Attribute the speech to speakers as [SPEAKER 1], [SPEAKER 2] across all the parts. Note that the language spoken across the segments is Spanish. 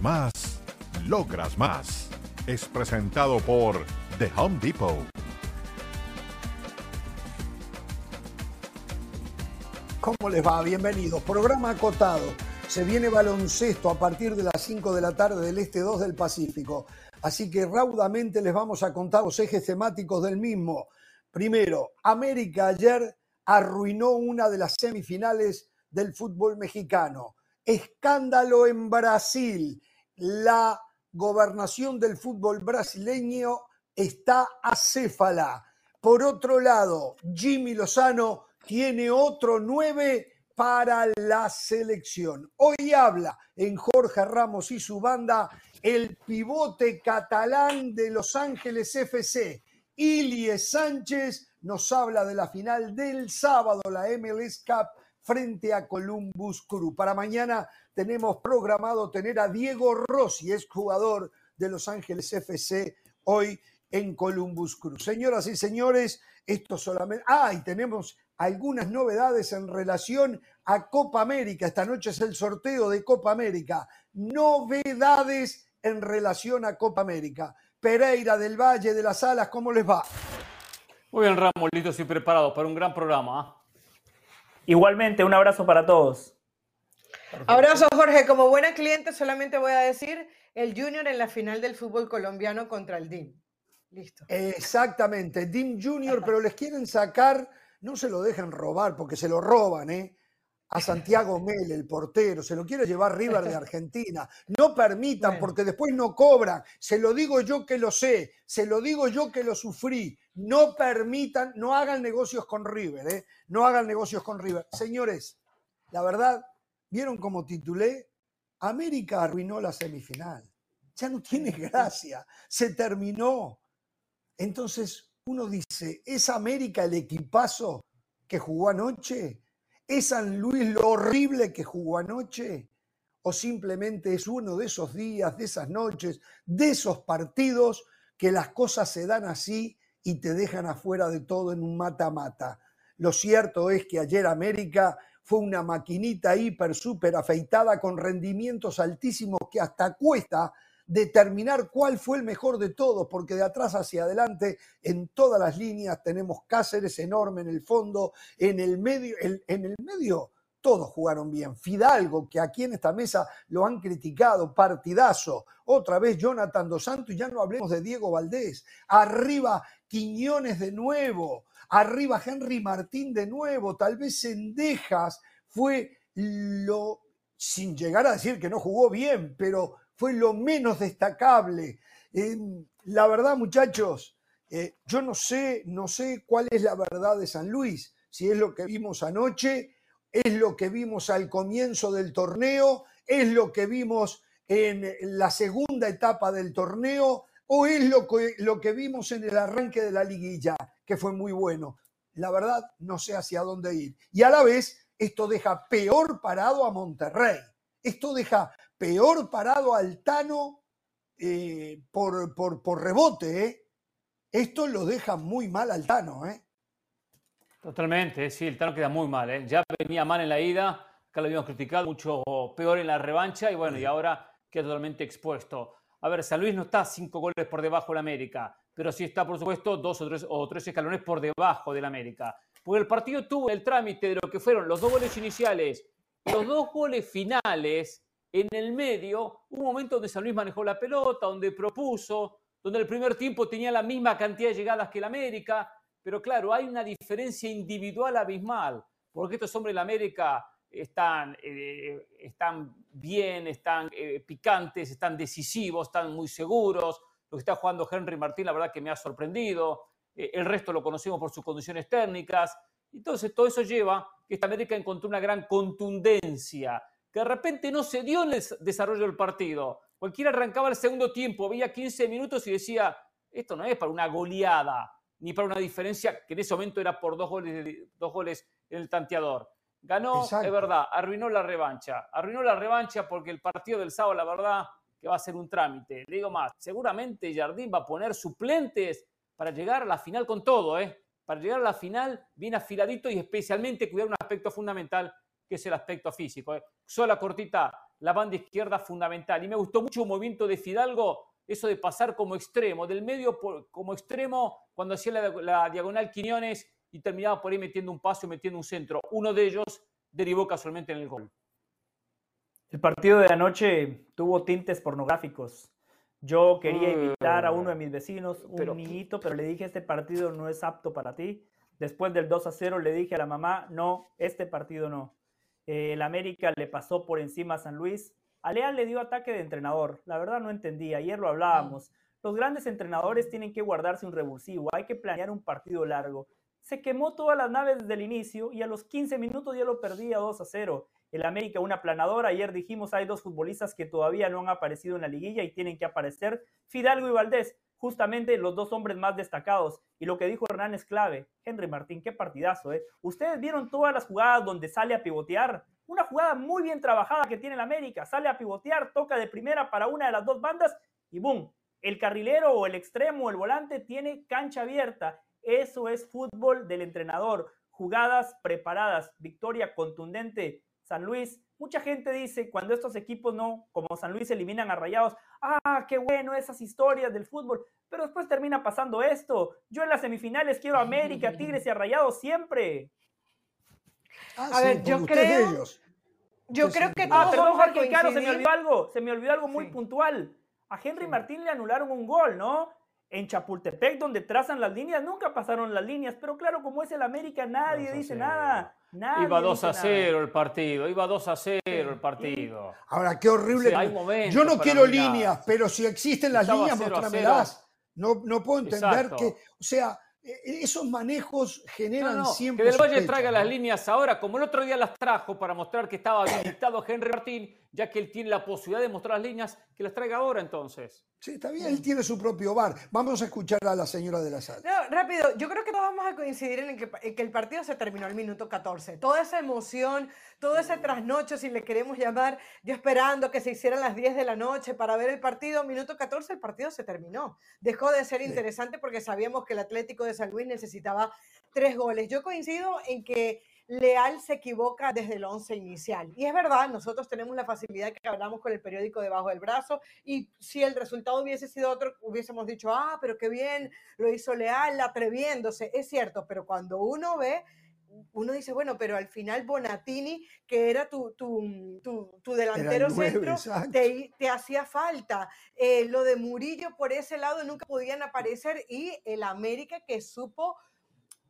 [SPEAKER 1] Más, logras más. Es presentado por The Home Depot.
[SPEAKER 2] ¿Cómo les va? Bienvenidos. Programa acotado. Se viene baloncesto a partir de las 5 de la tarde del Este 2 del Pacífico. Así que raudamente les vamos a contar los ejes temáticos del mismo. Primero, América ayer arruinó una de las semifinales del fútbol mexicano. Escándalo en Brasil. La gobernación del fútbol brasileño está acéfala. Por otro lado, Jimmy Lozano tiene otro nueve para la selección. Hoy habla en Jorge Ramos y su banda el pivote catalán de Los Ángeles FC. Ilie Sánchez nos habla de la final del sábado, la MLS Cup frente a Columbus Crew. Para mañana tenemos programado tener a Diego Rossi, es jugador de Los Ángeles FC, hoy en Columbus Crew. Señoras y señores, esto solamente... Ah, y tenemos algunas novedades en relación a Copa América. Esta noche es el sorteo de Copa América. Novedades en relación a Copa América. Pereira del Valle de las Alas, ¿cómo les va?
[SPEAKER 3] Muy bien, Ramos, listos y preparados para un gran programa. ¿ah?
[SPEAKER 4] Igualmente, un abrazo para todos.
[SPEAKER 5] Abrazo, Jorge. Como buena cliente, solamente voy a decir el Junior en la final del fútbol colombiano contra el DIM. Listo.
[SPEAKER 2] Exactamente, DIM Junior, pero les quieren sacar, no se lo dejen robar, porque se lo roban, ¿eh? A Santiago Mel, el portero, se lo quiere llevar River de Argentina. No permitan,
[SPEAKER 5] Bueno.
[SPEAKER 2] porque después no cobran. Se lo digo yo que lo sé, se lo digo yo que lo sufrí. No permitan, no hagan negocios con River, ¿eh? No hagan negocios con River. Señores, la verdad, ¿vieron cómo titulé? América arruinó la semifinal. Ya no tiene gracia, se terminó. Entonces uno dice, ¿es América el equipazo que jugó anoche? ¿Es San Luis lo horrible que jugó anoche? ¿O simplemente es uno de esos días, de esas noches, de esos partidos que las cosas se dan así y te dejan afuera de todo en un mata-mata? Lo cierto es que ayer América fue una maquinita hiper, súper afeitada con rendimientos altísimos que hasta cuesta determinar cuál fue el mejor de todos, porque de atrás hacia adelante, en todas las líneas, tenemos Cáceres enorme en el fondo, en el medio, en el medio todos jugaron bien. Fidalgo, que aquí en esta mesa lo han criticado, partidazo. Otra vez Jonathan Dos Santos, y ya no hablemos de Diego Valdés. Arriba Quiñones de nuevo, arriba Henry Martín de nuevo, tal vez Sendejas fue lo, sin llegar a decir que no jugó bien, pero fue lo menos destacable. Eh, la verdad, muchachos, eh, yo no sé, no sé cuál es la verdad de San Luis, si es lo que vimos anoche, es lo que vimos al comienzo del torneo, es lo que vimos en la segunda etapa del torneo, o es lo que, lo que vimos en el arranque de la liguilla, que fue muy bueno. La verdad, no sé hacia dónde ir. Y a la vez, esto deja peor parado a Monterrey. Esto deja peor parado al Tano eh, por, por, por rebote. ¿eh? Esto lo deja muy mal al Tano. ¿eh?
[SPEAKER 3] Totalmente, sí, el Tano queda muy mal. ¿eh? Ya venía mal en la ida, acá lo habíamos criticado, mucho peor en la revancha y bueno, y ahora queda totalmente expuesto. A ver, San Luis no está cinco goles por debajo del América, pero sí está, por supuesto, dos o tres, o tres escalones por debajo del América. Porque el partido tuvo el trámite de lo que fueron los dos goles iniciales, los dos goles finales, en el medio, un momento donde San Luis manejó la pelota, donde propuso, donde el primer tiempo tenía la misma cantidad de llegadas que el América, pero claro, hay una diferencia individual abismal, porque estos hombres del América están, eh, están bien, están eh, picantes, están decisivos, están muy seguros. Lo que está jugando Henry Martín, la verdad que me ha sorprendido. Eh, el resto lo conocemos por sus condiciones técnicas. Entonces, todo eso lleva que esta América encontró una gran contundencia, que de repente no se dio en el desarrollo del partido. Cualquiera arrancaba el segundo tiempo, veía 15 minutos y decía, esto no es para una goleada, ni para una diferencia que en ese momento era por dos goles, dos goles en el tanteador. Ganó,
[SPEAKER 2] Exacto.
[SPEAKER 3] es verdad, arruinó la revancha. Arruinó la revancha porque el partido del sábado, la verdad, que va a ser un trámite. Le digo más, seguramente Jardín va a poner suplentes para llegar a la final con todo, ¿eh? Para llegar a la final bien afiladito y especialmente cuidar un aspecto fundamental que es el aspecto físico. ¿eh? Sola cortita, la banda izquierda fundamental. Y me gustó mucho un movimiento de Fidalgo, eso de pasar como extremo, del medio como extremo, cuando hacía la, la, diagonal Quiñones y terminaba por ahí metiendo un paso y metiendo un centro. Uno de ellos derivó casualmente en el gol.
[SPEAKER 4] El partido de anoche tuvo tintes pornográficos. Yo quería invitar a uno de mis vecinos, un pero, niñito, pero le dije, este partido no es apto para ti. Después del 2 a 0 le dije a la mamá, no, este partido no. Eh, el América le pasó por encima a San Luis. A Leal le dio ataque de entrenador. La verdad no entendí. Ayer lo hablábamos. Los grandes entrenadores tienen que guardarse un revulsivo. Hay que planear un partido largo. Se quemó todas las naves desde el inicio y a los 15 minutos ya lo perdía 2 a 0 el América una planadora. Ayer dijimos hay dos futbolistas que todavía no han aparecido en la liguilla y tienen que aparecer. Fidalgo y Valdés, justamente los dos hombres más destacados. Y lo que dijo Hernán es clave. Henry Martín, qué partidazo, ¿eh? Ustedes vieron todas las jugadas donde sale a pivotear. Una jugada muy bien trabajada que tiene el América. Sale a pivotear, toca de primera para una de las dos bandas y ¡boom! El carrilero o el extremo o el volante tiene cancha abierta. Eso es fútbol del entrenador. Jugadas preparadas, victoria contundente San Luis. Mucha gente dice cuando estos equipos no, como San Luis, eliminan a Rayados, ah, qué bueno esas historias del fútbol, pero después termina pasando esto. Yo en las semifinales quiero a América, Tigres y a Rayados siempre.
[SPEAKER 5] Ah, a ver, yo creo. Yo creo que
[SPEAKER 4] Ah, perdón, Jorge, claro, se me olvidó algo, se me olvidó algo muy puntual. A Henry Martín le anularon un gol, ¿no? En Chapultepec, donde trazan las líneas, nunca pasaron las líneas, pero claro, como es el América, nadie dice nada
[SPEAKER 3] iba 2 a 0 el partido, iba 2 a 0 el partido.
[SPEAKER 2] Ahora, qué horrible. Yo no quiero líneas, pero si existen las líneas, mostrámelas. No, no puedo entender que, o sea, e, e, esos manejos generan siempre.
[SPEAKER 3] Que Del Valle traiga las líneas ahora, como el otro día las trajo para mostrar que estaba habilitado Henry Martín, ya que él tiene la posibilidad de mostrar las líneas, que las traiga ahora entonces.
[SPEAKER 2] Sí, está bien, él tiene su propio bar. Vamos a escuchar a la señora de la sala.
[SPEAKER 5] No, rápido, yo creo que todos vamos a coincidir en que, que, el partido se terminó al minuto 14. Toda esa emoción, todo ese trasnocho, si le queremos llamar, yo esperando que se hicieran las 10 de la noche para ver el partido, minuto 14 el partido se terminó. Dejó de ser interesante porque sabíamos que el Atlético de San Luis necesitaba tres goles. Yo coincido en que Leal se equivoca desde el once inicial. Y es verdad, nosotros tenemos la facilidad que hablamos con el periódico debajo del brazo y si el resultado hubiese sido otro, hubiésemos dicho, ah, pero qué bien, lo hizo Leal, atreviéndose. Es cierto, pero cuando uno ve uno dice, bueno, pero al final Bonatini, que era tu, tu, tu, delantero centro, te, te, hacía falta. Eh, lo de Murillo por ese lado nunca podían aparecer y el América que supo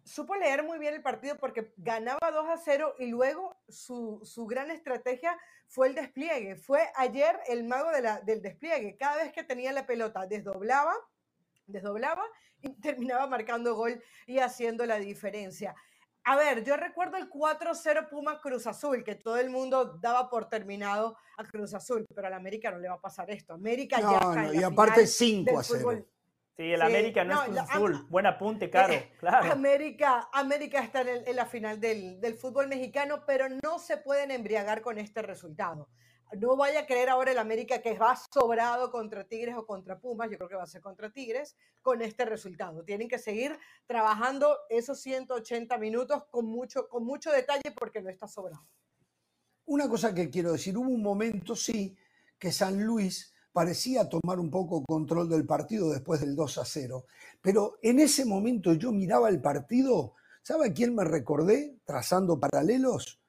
[SPEAKER 5] supo leer muy bien el partido porque ganaba 2 a 0 y luego su, gran estrategia fue el despliegue. Fue ayer el mago de la, del despliegue. Cada vez que tenía la pelota, desdoblaba, desdoblaba y terminaba marcando gol y haciendo la diferencia. A ver, yo recuerdo el 4-0 Puma Cruz Azul, que todo el mundo daba por terminado a Cruz Azul, pero a la América no le va a pasar esto. América ya está
[SPEAKER 2] y aparte 5 a 0.
[SPEAKER 4] Sí, el América no, es Azul. Buen apunte, Caro. Eh, claro.
[SPEAKER 5] América, América está en, la final del, fútbol mexicano, pero no se pueden embriagar con este resultado. No vaya a creer ahora el América que va sobrado contra Tigres o contra Pumas, yo creo que va a ser contra Tigres, con este resultado. Tienen que seguir trabajando esos 180 minutos con mucho, con mucho detalle porque no está sobrado.
[SPEAKER 2] Una cosa que quiero decir, hubo un momento, sí, que San Luis parecía tomar un poco control del partido después del 2 a 0. Pero en ese momento yo miraba el partido, ¿sabe a quién me recordé? Trazando paralelos,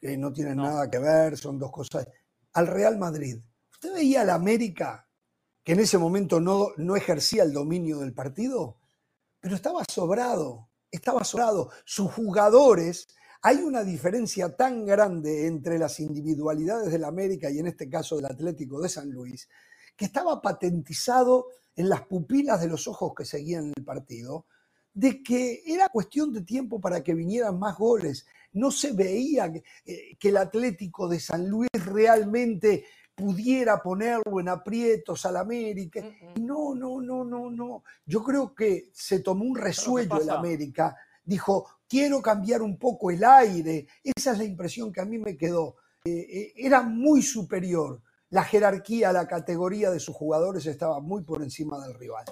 [SPEAKER 2] que no tienen nada que ver, son dos cosas. Al Real Madrid. ¿Usted veía al América, que en ese momento no, no ejercía el dominio del partido? Pero estaba sobrado, estaba sobrado. Sus jugadores hay una diferencia tan grande entre las individualidades del América y en este caso del Atlético de San Luis, que estaba patentizado en las pupilas de los ojos que seguían el partido, de que era cuestión de tiempo para que vinieran más goles. No se veía que, eh, el Atlético de San Luis realmente pudiera ponerlo en aprietos al América. No, no, no, no, no. Yo creo que se tomó un resuello el América. Dijo, quiero cambiar un poco el aire. Esa es la impresión que a mí me quedó. Eh, eh, era muy superior la jerarquía, la categoría de sus jugadores estaba muy por encima del rival.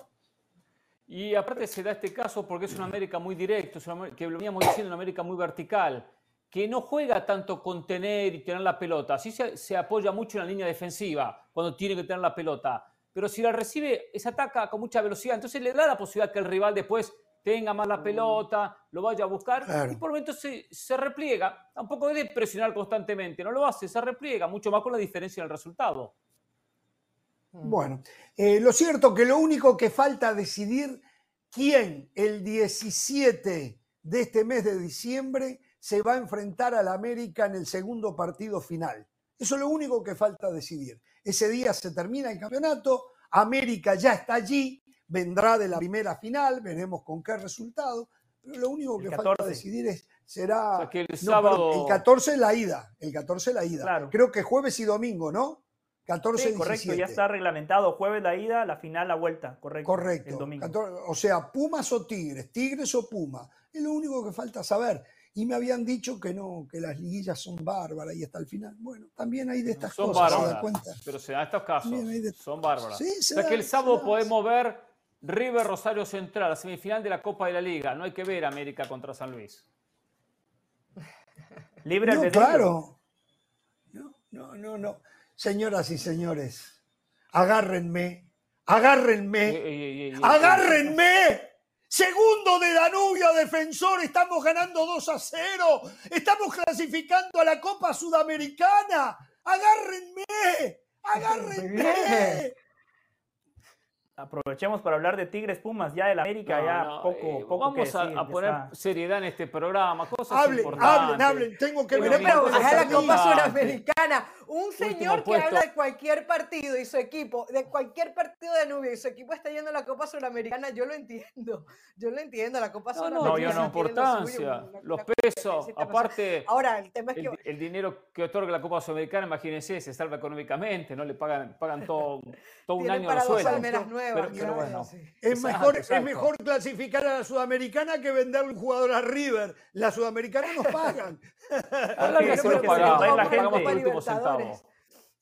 [SPEAKER 3] Y aparte se da este caso porque es una América muy directo, que lo veníamos diciendo, una América muy vertical, que no juega tanto con tener y tener la pelota. Sí se, se apoya mucho en la línea defensiva cuando tiene que tener la pelota. Pero si la recibe, se ataca con mucha velocidad. Entonces le da la posibilidad que el rival después tenga más la pelota, lo vaya a buscar y por momentos se, se repliega. Tampoco debe presionar constantemente, no lo hace, se repliega, mucho más con la diferencia en el resultado.
[SPEAKER 2] Bueno, eh, lo cierto que lo único que falta decidir quién el 17 de este mes de diciembre se va a enfrentar al América en el segundo partido final. Eso es lo único que falta decidir. Ese día se termina el campeonato, América ya está allí, vendrá de la primera final, veremos con qué resultado, pero lo único que falta decidir es, será...
[SPEAKER 3] el sábado...
[SPEAKER 2] el 14 la ida, el 14 la ida. Creo que jueves y domingo, ¿no? 14
[SPEAKER 4] sí, correcto, ya está reglamentado. Jueves la ida, la final la vuelta, correcto.
[SPEAKER 2] Correcto. El domingo. o sea, Pumas o Tigres, Tigres o Puma. Es lo único que falta saber. Y me habían dicho que no, que las liguillas son bárbaras y hasta el final. Bueno, también hay de estas
[SPEAKER 3] son
[SPEAKER 2] cosas,
[SPEAKER 3] bárbaras, cuenta. Pero se dan estos casos. Son bárbaras. Sí, o sea que el sábado podemos ver River Rosario Central, la semifinal de la Copa de la Liga. No hay que ver América contra San Luis.
[SPEAKER 2] Libre no, claro. No, no, no, no. Señoras y señores, agárrenme, agárrenme, agárrenme. Segundo de Danubio, defensor, estamos ganando 2 a 0. Estamos clasificando a la Copa Sudamericana. Agárrenme, agárrenme.
[SPEAKER 4] Aprovechemos para hablar de Tigres Pumas, ya del América, ya poco, eh, poco
[SPEAKER 3] Vamos a, poner seriedad en este programa, cosas
[SPEAKER 2] hablen,
[SPEAKER 3] importantes.
[SPEAKER 2] Hablen, hablen, tengo que
[SPEAKER 5] ver. Pero la Copa Sudamericana. Un señor que habla de cualquier partido y su equipo, de cualquier partido de Nubia y su equipo está yendo a la Copa Sudamericana, yo lo entiendo. Yo lo entiendo, la Copa Sudamericana.
[SPEAKER 3] No, yo no, importancia, los pesos, aparte.
[SPEAKER 5] Ahora, el tema es
[SPEAKER 3] que. El, dinero que otorga la Copa Sudamericana, imagínense, se salva económicamente, no le pagan, pagan todo, todo un año
[SPEAKER 5] de
[SPEAKER 3] sueldo.
[SPEAKER 5] Pero,
[SPEAKER 2] bueno, es, mejor, es mejor clasificar a la Sudamericana que venderle un jugador a River. La Sudamericana nos pagan.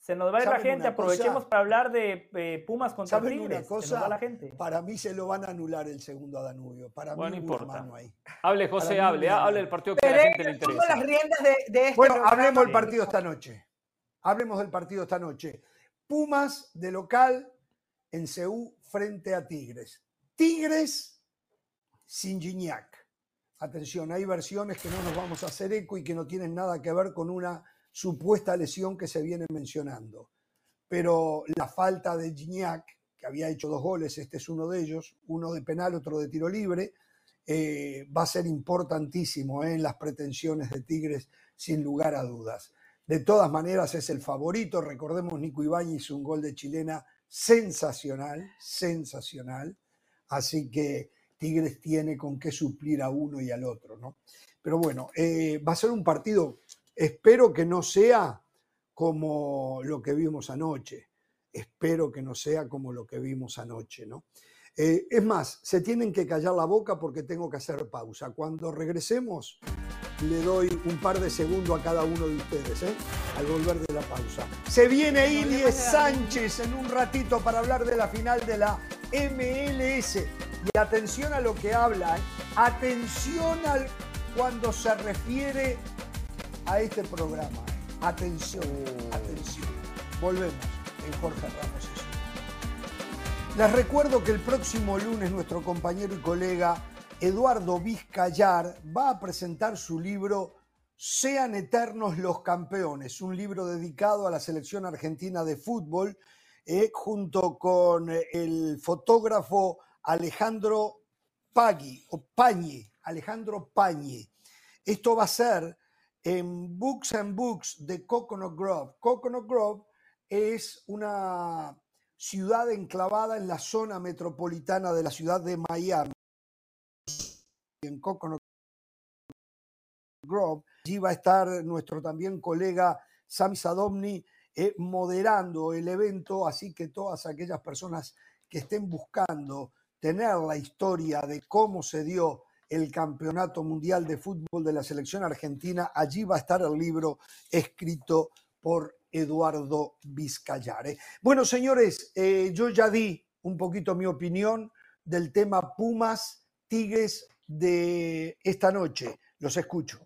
[SPEAKER 4] Se nos va a ir la gente, aprovechemos para hablar de eh, Pumas contra Tigres.
[SPEAKER 2] cosa? la gente. Para mí se lo van a anular el segundo a Danubio. Para
[SPEAKER 3] bueno,
[SPEAKER 2] mí
[SPEAKER 3] no importa. Ahí. Hable, José, hable, hable del partido que a la gente le interesa.
[SPEAKER 5] las riendas de, de este
[SPEAKER 2] bueno, hablemos del partido esta noche. Hablemos del partido esta noche. Pumas de local en Ceú frente a Tigres. Tigres sin Gignac. Atención, hay versiones que no nos vamos a hacer eco y que no tienen nada que ver con una supuesta lesión que se viene mencionando. Pero la falta de Gignac, que había hecho dos goles, este es uno de ellos, uno de penal, otro de tiro libre, eh, va a ser importantísimo eh, en las pretensiones de Tigres, sin lugar a dudas. De todas maneras, es el favorito. Recordemos, Nico Ibáñez un gol de chilena sensacional, sensacional. Así que Tigres tiene con qué suplir a uno y al otro, ¿no? Pero bueno, eh, va a ser un partido, espero que no sea como lo que vimos anoche, espero que no sea como lo que vimos anoche, ¿no? Eh, es más, se tienen que callar la boca porque tengo que hacer pausa. Cuando regresemos, le doy un par de segundos a cada uno de ustedes, ¿eh? al volver de la pausa. Se viene Ilies Sánchez en un ratito para hablar de la final de la MLS. Y atención a lo que habla, ¿eh? atención al, cuando se refiere a este programa. ¿eh? Atención, atención. Volvemos en Jorge Ramos. Les recuerdo que el próximo lunes nuestro compañero y colega Eduardo Vizcayar va a presentar su libro Sean Eternos los Campeones, un libro dedicado a la selección argentina de fútbol, eh, junto con el fotógrafo Alejandro Pagui, o Pañi, Alejandro Pañi. Esto va a ser en Books and Books de Coconut Grove. Coconut Grove es una ciudad enclavada en la zona metropolitana de la ciudad de Miami en Coconut Grove. Allí va a estar nuestro también colega Sam Sadomni eh, moderando el evento, así que todas aquellas personas que estén buscando tener la historia de cómo se dio el Campeonato Mundial de Fútbol de la Selección Argentina, allí va a estar el libro escrito por Eduardo Vizcayare. Bueno, señores, eh, yo ya di un poquito mi opinión del tema Pumas, Tigres de esta noche. Los escucho.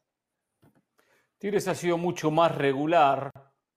[SPEAKER 3] Tigres ha sido mucho más regular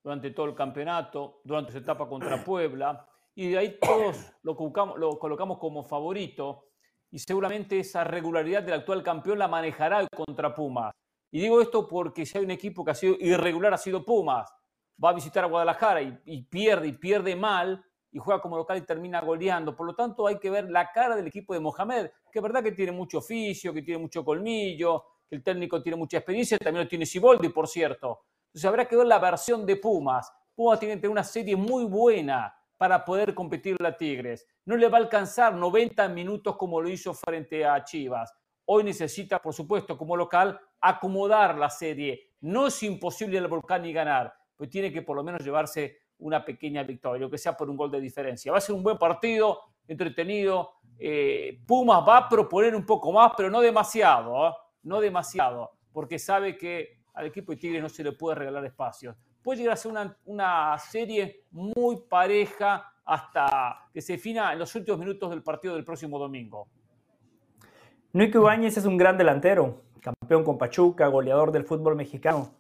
[SPEAKER 3] durante todo el campeonato, durante su etapa contra Puebla, y de ahí todos lo colocamos, lo colocamos como favorito, y seguramente esa regularidad del actual campeón la manejará contra Pumas. Y digo esto porque si hay un equipo que ha sido irregular, ha sido Pumas. Va a visitar a Guadalajara y, y pierde, y pierde mal, y juega como local y termina goleando. Por lo tanto, hay que ver la cara del equipo de Mohamed, que es verdad que tiene mucho oficio, que tiene mucho colmillo, que el técnico tiene mucha experiencia, también lo tiene Siboldi, por cierto. Entonces habrá que ver la versión de Pumas. Pumas tiene que tener una serie muy buena para poder competir la Tigres. No le va a alcanzar 90 minutos como lo hizo frente a Chivas. Hoy necesita, por supuesto, como local, acomodar la serie. No es imposible el Volcán y ganar, pero tiene que por lo menos llevarse una pequeña victoria, o que sea por un gol de diferencia. Va a ser un buen partido, entretenido. Eh, Pumas va a proponer un poco más, pero no demasiado. ¿eh? no demasiado, porque sabe que al equipo de Tigres no se le puede regalar espacios. Puede llegar a ser una, serie muy pareja hasta que se defina en los últimos minutos del partido del próximo domingo.
[SPEAKER 4] Nico Ibáñez es un gran delantero, campeón con Pachuca, goleador del fútbol mexicano,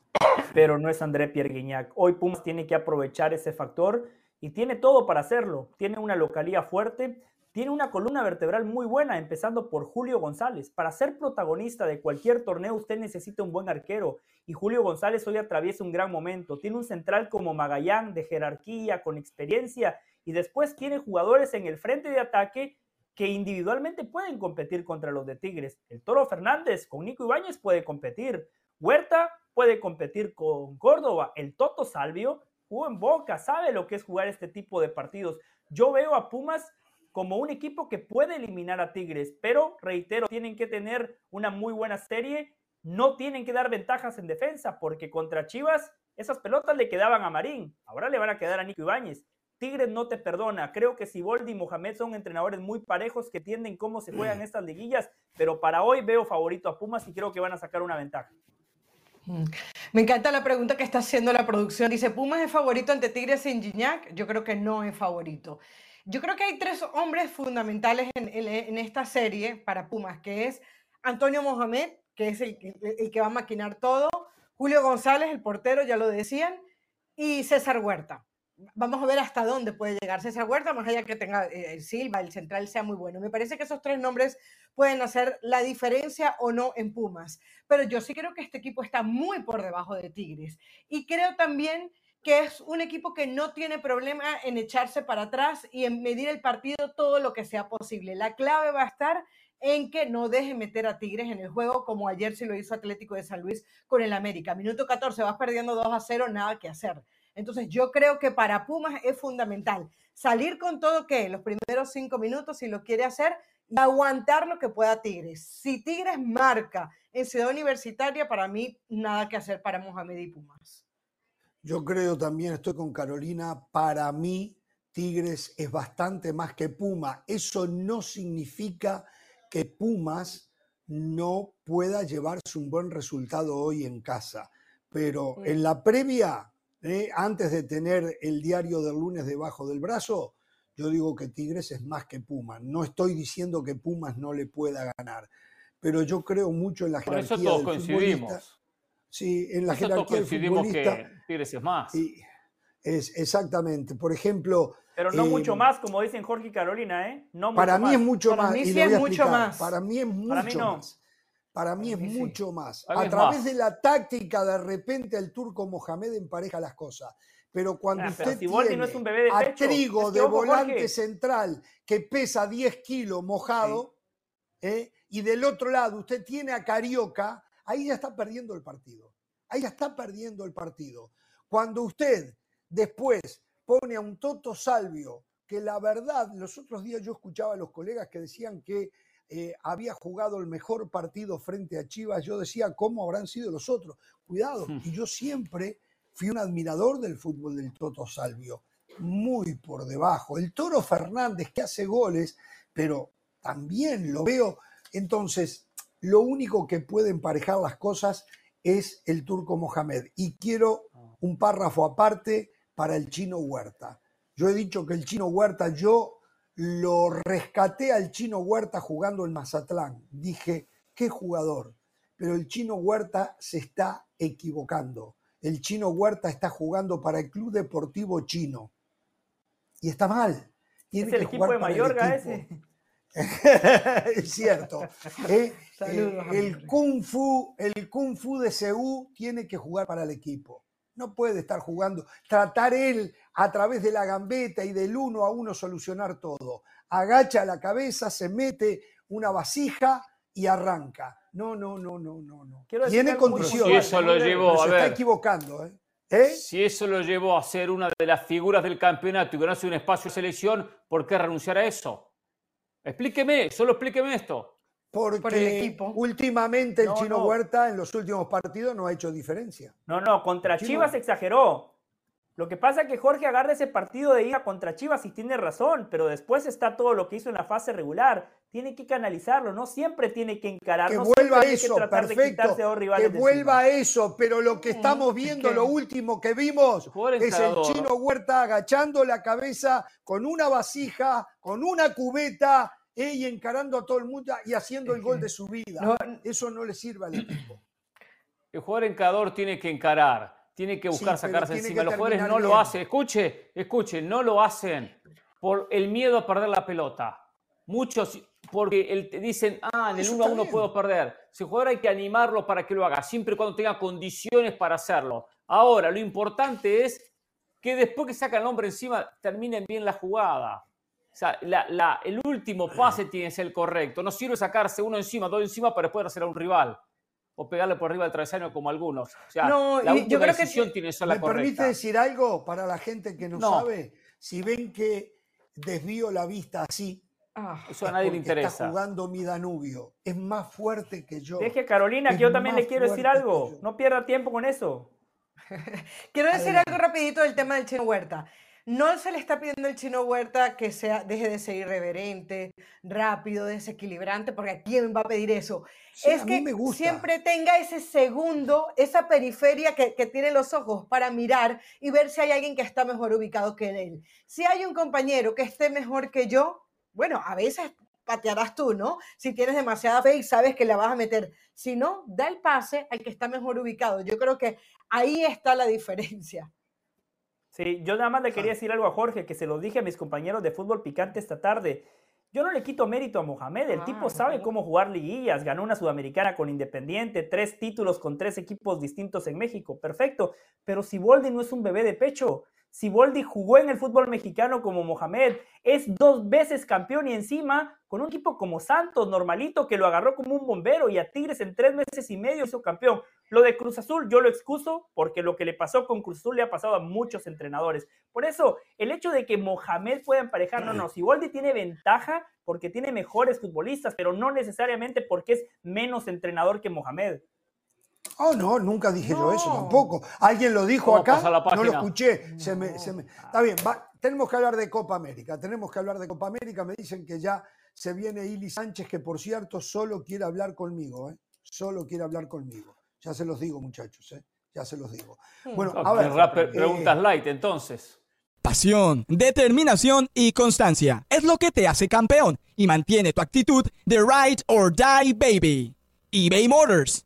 [SPEAKER 4] pero no es André Pierre Guignac. Hoy Pumas tiene que aprovechar ese factor y tiene todo para hacerlo. Tiene una localía fuerte, tiene una columna vertebral muy buena, empezando por Julio González. Para ser protagonista de cualquier torneo usted necesita un buen arquero y Julio González hoy atraviesa un gran momento. Tiene un central como Magallán de jerarquía, con experiencia y después tiene jugadores en el frente de ataque que individualmente pueden competir contra los de Tigres. El Toro Fernández con Nico Ibáñez puede competir. Huerta puede competir con Córdoba. El Toto Salvio jugó en Boca, sabe lo que es jugar este tipo de partidos. Yo veo a Pumas como un equipo que puede eliminar a Tigres, pero reitero, tienen que tener una muy buena serie, no tienen que dar ventajas en defensa, porque contra Chivas esas pelotas le quedaban a Marín, ahora le van a quedar a Nico Ibáñez. Tigres no te perdona. Creo que Siboldi y Mohamed son entrenadores muy parejos que tienden cómo se juegan estas liguillas, pero para hoy veo favorito a Pumas y creo que van a sacar una ventaja.
[SPEAKER 5] Mm. Me encanta la pregunta que está haciendo la producción. Dice, ¿Pumas es favorito ante Tigres sin Gignac? Yo creo que no es favorito. Yo creo que hay tres hombres fundamentales en, esta serie para Pumas, que es Antonio Mohamed, que es el, que va a maquinar todo, Julio González, el portero, ya lo decían, y César Huerta. Vamos a ver hasta dónde puede llegar César Huerta, más allá que tenga eh, el Silva, el central sea muy bueno. Me parece que esos tres nombres pueden hacer la diferencia o no en Pumas. Pero yo sí creo que este equipo está muy por debajo de Tigres. Y creo también que es un equipo que no tiene problema en echarse para atrás y en medir el partido todo lo que sea posible. La clave va a estar en que no deje meter a Tigres en el juego como ayer se lo hizo Atlético de San Luis con el América. Minuto 14, vas perdiendo 2 a 0, nada que hacer. Entonces yo creo que para Pumas es fundamental salir con todo que los primeros cinco minutos si lo quiere hacer y aguantar lo que pueda Tigres. Si Tigres marca en Ciudad Universitaria, para mí nada que hacer para Mohamed y Pumas.
[SPEAKER 2] Yo creo también, estoy con Carolina, para mí Tigres es bastante más que Puma. Eso no significa que Pumas no pueda llevarse un buen resultado hoy en casa. Pero en la previa, eh, antes de tener el diario del lunes debajo del brazo, yo digo que Tigres es más que Puma. No estoy diciendo que Pumas no le pueda ganar, pero yo creo mucho en la jerarquía
[SPEAKER 3] Por eso todos coincidimos.
[SPEAKER 2] Sí, en la jerarquía del futbolista.
[SPEAKER 3] que Tigres es más.
[SPEAKER 2] es, exactamente. Por ejemplo.
[SPEAKER 4] Pero no mucho em, más, como dicen Jorge y Carolina, ¿eh? No
[SPEAKER 2] para mí es mucho
[SPEAKER 5] para
[SPEAKER 2] más.
[SPEAKER 5] Mí sí es mucho más.
[SPEAKER 2] Para mí es mucho más. Para mí es mucho más. A través de la táctica, de repente el turco Mohamed empareja las cosas. Pero cuando ah, usted tiene no es un bebé de a Trigo de volante central que pesa 10 kilos mojado, ¿eh? y del otro lado usted tiene a Carioca, ahí ya está perdiendo el partido. Ahí ya está perdiendo el partido. Cuando usted después pone a un Toto Salvio, que la verdad, los otros días yo escuchaba a los colegas que decían que eh, había jugado el mejor partido frente a Chivas, yo decía, ¿cómo habrán sido los otros? Cuidado, hmm. y yo siempre fui un admirador del fútbol del Toto Salvio, muy por debajo. El Toro Fernández que hace goles, pero también lo veo. Entonces, lo único que puede emparejar las cosas es el turco Mohamed. Y quiero un párrafo aparte para el chino Huerta. Yo he dicho que el chino Huerta, yo lo rescaté al chino Huerta jugando en Mazatlán. Dije, qué jugador. Pero el chino Huerta se está equivocando. El chino Huerta está jugando para el Club Deportivo Chino. Y está mal.
[SPEAKER 4] Tiene es el equipo de Mayorga ese.
[SPEAKER 2] es cierto. Eh, eh, el, kung fu, el Kung Fu de Seúl tiene que jugar para el equipo. No puede estar jugando, tratar él a través de la gambeta y del uno a uno solucionar todo. Agacha la cabeza, se mete una vasija y arranca. No, no, no, no, no, no. Tiene condiciones.
[SPEAKER 3] Si eso lo llevó,
[SPEAKER 2] se está equivocando, ¿eh? ¿eh?
[SPEAKER 3] Si eso lo llevó a ser una de las figuras del campeonato y ganarse un espacio de selección, ¿por qué renunciar a eso? Explíqueme, solo explíqueme esto.
[SPEAKER 2] Porque Por el equipo. últimamente el Chino Huerta en los últimos partidos no ha hecho diferencia.
[SPEAKER 4] No, no, contra Chivas exageró. Lo que pasa es que Jorge agarra ese partido de ida contra Chivas y tiene razón, pero después está todo lo que hizo en la fase regular. Tiene que canalizarlo, no siempre tiene que encarar.
[SPEAKER 2] Que vuelva eso, perfecto. que vuelva eso, pero lo que estamos viendo, lo último que vimos, es el chino Huerta agachando la cabeza con una vasija, con una cubeta y encarando a todo el mundo y haciendo el gol de su vida. Eso no le sirve al equipo.
[SPEAKER 3] El jugador encador tiene que encarar, tiene que buscar sacarse encima. Los jugadores no lo hacen. Escuche, escuche, no lo hacen por el miedo a perder la pelota. Muchos, porque dicen, ah, en el 1 a 1 puedo perder. Si jugador hay que animarlo para que lo haga, siempre y cuando tenga condiciones para hacerlo. Ahora, lo importante es que después que saca el hombre encima, terminen bien la jugada. O sea, el último pase tiene que ser el correcto. No sirve sacarse uno encima, dos encima para después hacer a un rival. O pegarle por arriba del travesaño como algunos. O sea, no, la yo creo decisión que tiene que ser la
[SPEAKER 2] ¿Me permite decir algo para la gente que no, sabe? Si ven que desvío la vista así,
[SPEAKER 3] ah, eso a nadie le interesa.
[SPEAKER 2] Está jugando mi Danubio. Es más fuerte que yo.
[SPEAKER 4] Deje Carolina, que yo también le quiero decir algo. No pierda tiempo con eso.
[SPEAKER 5] quiero decir algo rapidito del tema del Chino Huerta. No se le está pidiendo al chino Huerta que sea, deje de ser irreverente, rápido, desequilibrante, porque ¿a quién va a pedir eso? es que siempre tenga ese segundo, esa periferia que, que tiene los ojos para mirar y ver si hay alguien que está mejor ubicado que él. Si hay un compañero que esté mejor que yo, bueno, a veces patearás tú, ¿no? Si tienes demasiada fe y sabes que la vas a meter. Si no, da el pase al que está mejor ubicado. Yo creo que ahí está la diferencia.
[SPEAKER 4] Sí, yo nada más le quería decir algo a Jorge, que se lo dije a mis compañeros de fútbol picante esta tarde. Yo no le quito mérito a Mohamed, el tipo ah, sabe cómo jugar liguillas, ganó una sudamericana con Independiente, tres títulos con tres equipos distintos en México, perfecto, pero si Siboldi no es un bebé de pecho, Siboldi jugó en el fútbol mexicano como Mohamed, es dos veces campeón y encima con un equipo como Santos, normalito, que lo agarró como un bombero y a Tigres en tres meses y medio hizo campeón. Lo de Cruz Azul yo lo excuso porque lo que le pasó con Cruz Azul le ha pasado a muchos entrenadores. Por eso, el hecho de que Mohamed pueda emparejar, no, no, Siboldi tiene ventaja porque tiene mejores futbolistas, pero no necesariamente porque es menos entrenador que Mohamed.
[SPEAKER 2] Oh, no, nunca dije yo eso tampoco. ¿Alguien lo dijo acá? No lo escuché. Se me, Está bien, tenemos que hablar de Copa América. Tenemos que hablar de Copa América. Me dicen que ya se viene Ili Sánchez, que por cierto solo quiere hablar conmigo. ¿eh? Solo quiere hablar conmigo. Ya se los digo, muchachos. ¿eh? Ya se los digo.
[SPEAKER 3] Bueno, a ver. preguntas eh, light, entonces.
[SPEAKER 6] Pasión, determinación y constancia es lo que te hace campeón y mantiene tu actitud de ride or die, baby. eBay Motors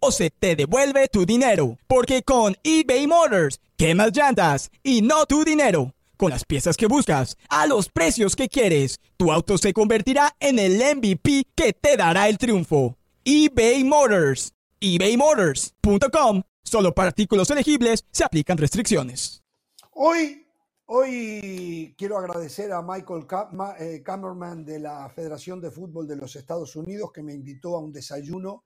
[SPEAKER 6] o se te devuelve tu dinero. Porque con eBay Motors, quemas llantas y no tu dinero. Con las piezas que buscas, a los precios que quieres, tu auto se convertirá en el MVP que te dará el triunfo. eBay Motors. ebaymotors.com. Solo para artículos elegibles se aplican restricciones.
[SPEAKER 2] Hoy, hoy quiero agradecer a Michael Cameraman eh, de la Federación de Fútbol de los Estados Unidos que me invitó a un desayuno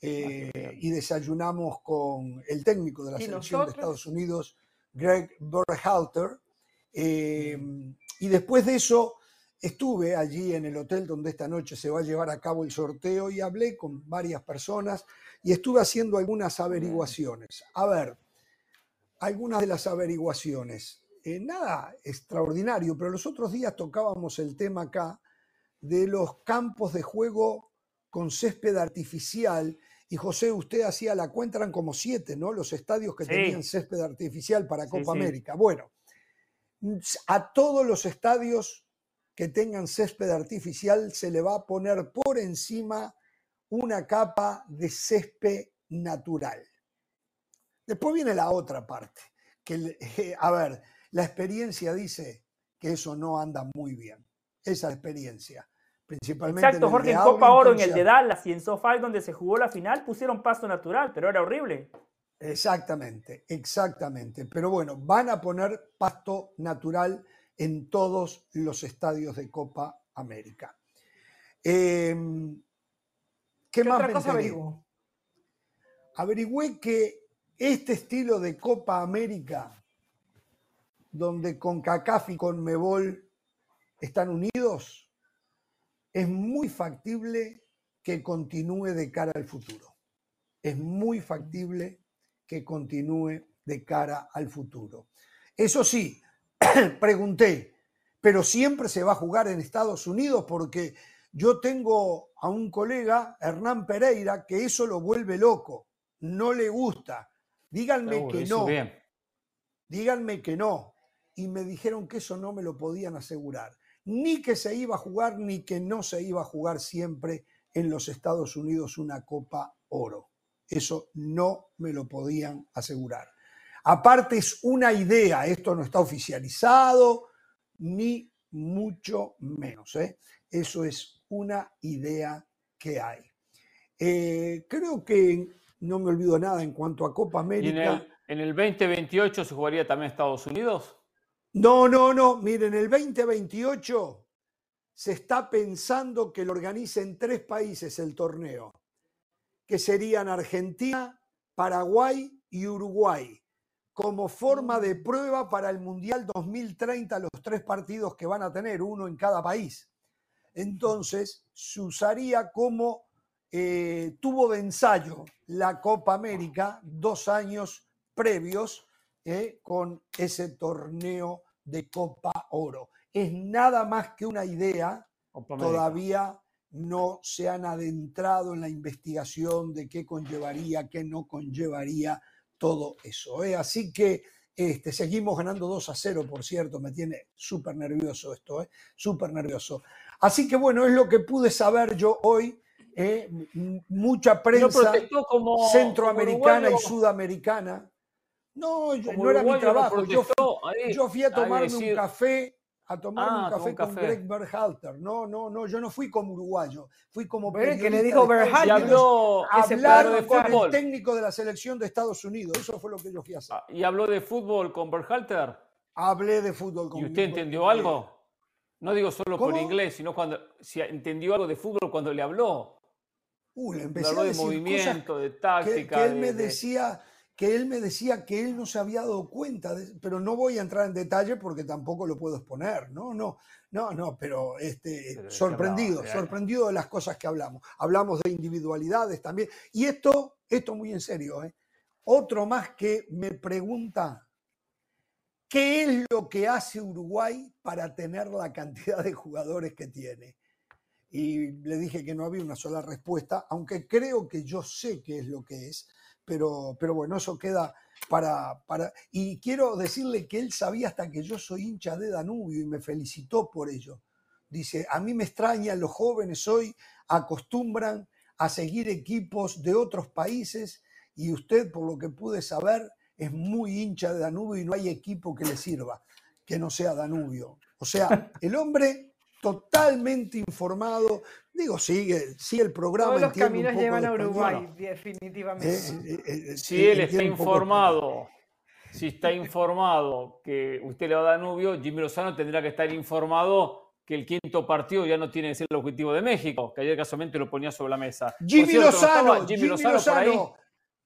[SPEAKER 2] eh, y desayunamos con el técnico de la selección de Estados Unidos, Greg Berhalter. Em, y después de eso estuve allí en el hotel donde esta noche se va a llevar a cabo el sorteo y hablé con varias personas y estuve haciendo algunas averiguaciones. A ver, algunas de las averiguaciones. Eh, nada extraordinario, pero los otros días tocábamos el tema acá de los campos de juego con césped artificial. Y José, usted hacía la cuenta, eran como siete, ¿no? Los estadios que
[SPEAKER 4] Sí.
[SPEAKER 2] tenían césped artificial para Copa
[SPEAKER 4] sí.
[SPEAKER 2] América. Bueno, a todos los estadios que tengan césped artificial se le va a poner por encima una capa de césped natural. Después viene la otra parte, que, a ver, la experiencia dice que eso no anda muy bien. Esa experiencia. Principalmente
[SPEAKER 4] Exacto, Jorge, en Copa Oro, en el de Dallas y en SoFi, donde se jugó la final, pusieron pasto natural, pero era horrible.
[SPEAKER 2] Exactamente, exactamente. Pero bueno, van a poner pasto natural en todos los estadios de Copa América. Em, ¿Qué,
[SPEAKER 5] ¿Qué
[SPEAKER 2] más
[SPEAKER 5] otra
[SPEAKER 2] me
[SPEAKER 5] cosa averiguó?
[SPEAKER 2] Averigüé que este estilo de Copa América, donde con CACAF y con Mebol están unidos, es muy factible que continúe de cara al futuro. Es muy factible que continúe de cara al futuro. Eso sí, pregunté, pero siempre se va a jugar en Estados Unidos porque yo tengo a un colega, Hernán Pereira, que eso lo vuelve loco, no le gusta. Díganme
[SPEAKER 3] Seguro,
[SPEAKER 2] que no,
[SPEAKER 3] bien.
[SPEAKER 2] díganme que no. Y me dijeron que eso no me lo podían asegurar. Ni que se iba a jugar, ni que no se iba a jugar siempre en los Estados Unidos una Copa Oro. Eso no me lo podían asegurar. Aparte es una idea, esto no está oficializado, ni mucho menos. ¿eh? Eso es una idea que hay. Eh, creo que no me olvido nada en cuanto a Copa
[SPEAKER 3] ¿Y
[SPEAKER 2] América.
[SPEAKER 3] en el, en el 2028 se jugaría también Estados Unidos?
[SPEAKER 2] No, no, no. Miren, el 2028 se está pensando que lo organicen tres países el torneo, que serían Argentina, Paraguay y Uruguay, como forma de prueba para el Mundial 2030, los tres partidos que van a tener, uno en cada país. Entonces, se usaría como eh, tubo de ensayo la Copa América dos años previos eh, con ese torneo de Copa Oro. Es nada más que una idea, todavía no se han adentrado en la investigación de qué conllevaría, qué no conllevaría todo eso. ¿eh? Así que este, seguimos ganando 2 a 0, por cierto, me tiene súper nervioso esto, ¿eh? súper nervioso. Así que bueno, es lo que pude saber yo hoy. ¿eh? Mucha
[SPEAKER 3] ¿No
[SPEAKER 2] prensa
[SPEAKER 3] como,
[SPEAKER 2] centroamericana
[SPEAKER 3] como
[SPEAKER 2] y sudamericana. No, yo- no era mi trabajo. Yo fui,
[SPEAKER 3] ahí
[SPEAKER 2] yo fui a tomarme
[SPEAKER 3] decir-
[SPEAKER 2] un café, a tomarme
[SPEAKER 3] Ah,
[SPEAKER 2] un café
[SPEAKER 3] un
[SPEAKER 2] con
[SPEAKER 3] café.
[SPEAKER 2] Greg Berhalter. No, no, no, yo no fui como uruguayo, fui como
[SPEAKER 5] Ve, que le
[SPEAKER 2] periodista
[SPEAKER 5] dijo
[SPEAKER 2] de
[SPEAKER 5] Berhalter.
[SPEAKER 3] Habló,
[SPEAKER 2] hablar
[SPEAKER 3] de
[SPEAKER 2] con el
[SPEAKER 3] fútbol.
[SPEAKER 2] técnico de la selección de Estados Unidos. Eso fue lo que yo fui a hacer.
[SPEAKER 3] Ah, Y habló de fútbol con Berhalter.
[SPEAKER 2] Hablé de fútbol con
[SPEAKER 3] ¿Y usted
[SPEAKER 2] con-
[SPEAKER 3] entendió algo? No digo solo por
[SPEAKER 2] ¿Cómo?
[SPEAKER 3] inglés, sino cuando si entendió algo de fútbol cuando le habló.
[SPEAKER 2] Uh, le
[SPEAKER 3] Le
[SPEAKER 2] empecé
[SPEAKER 3] habló
[SPEAKER 2] a
[SPEAKER 3] de
[SPEAKER 2] decir cosas
[SPEAKER 3] movimiento, de
[SPEAKER 2] que,
[SPEAKER 3] táctica.
[SPEAKER 2] que él
[SPEAKER 3] de-
[SPEAKER 2] me
[SPEAKER 3] de-
[SPEAKER 2] decía que él me decía que él no se había dado cuenta, de- pero no voy a entrar en detalle porque tampoco lo puedo exponer, no, no, no, no, pero este,
[SPEAKER 3] Pero ¿de qué
[SPEAKER 2] sorprendido, sorprendido de las cosas que hablamos. Hablamos de individualidades también. Y esto, esto muy en serio, ¿eh? Otro más que me pregunta, ¿qué es lo que hace Uruguay para tener la cantidad de jugadores que tiene? y le dije que no había una sola respuesta, aunque creo que yo sé qué es lo que es, pero, pero bueno, eso queda para, para... Y quiero decirle que él sabía hasta que yo soy hincha de Danubio y me felicitó por ello. Dice, a mí me extrañan los jóvenes hoy, acostumbran a seguir equipos de otros países y usted, por lo que pude saber, es muy hincha de Danubio y no hay equipo que le sirva que no sea Danubio. O sea, el hombre totalmente informado, digo, sigue, sigue el programa.
[SPEAKER 5] Todos los caminos
[SPEAKER 2] poco
[SPEAKER 5] llevan a
[SPEAKER 2] español.
[SPEAKER 5] Uruguay, definitivamente.
[SPEAKER 2] Eh, eh, eh,
[SPEAKER 3] Si él está informado, si está informado que usted le va a Danubio, Jimmy Lozano tendrá que estar informado que el quinto partido ya no tiene que ser el objetivo de México, que ayer casualmente lo ponía sobre la mesa.
[SPEAKER 2] Jimmy
[SPEAKER 3] cierto, ¿no estaba
[SPEAKER 2] Lozano,
[SPEAKER 3] Jimmy,
[SPEAKER 2] Jimmy?
[SPEAKER 3] Lozano,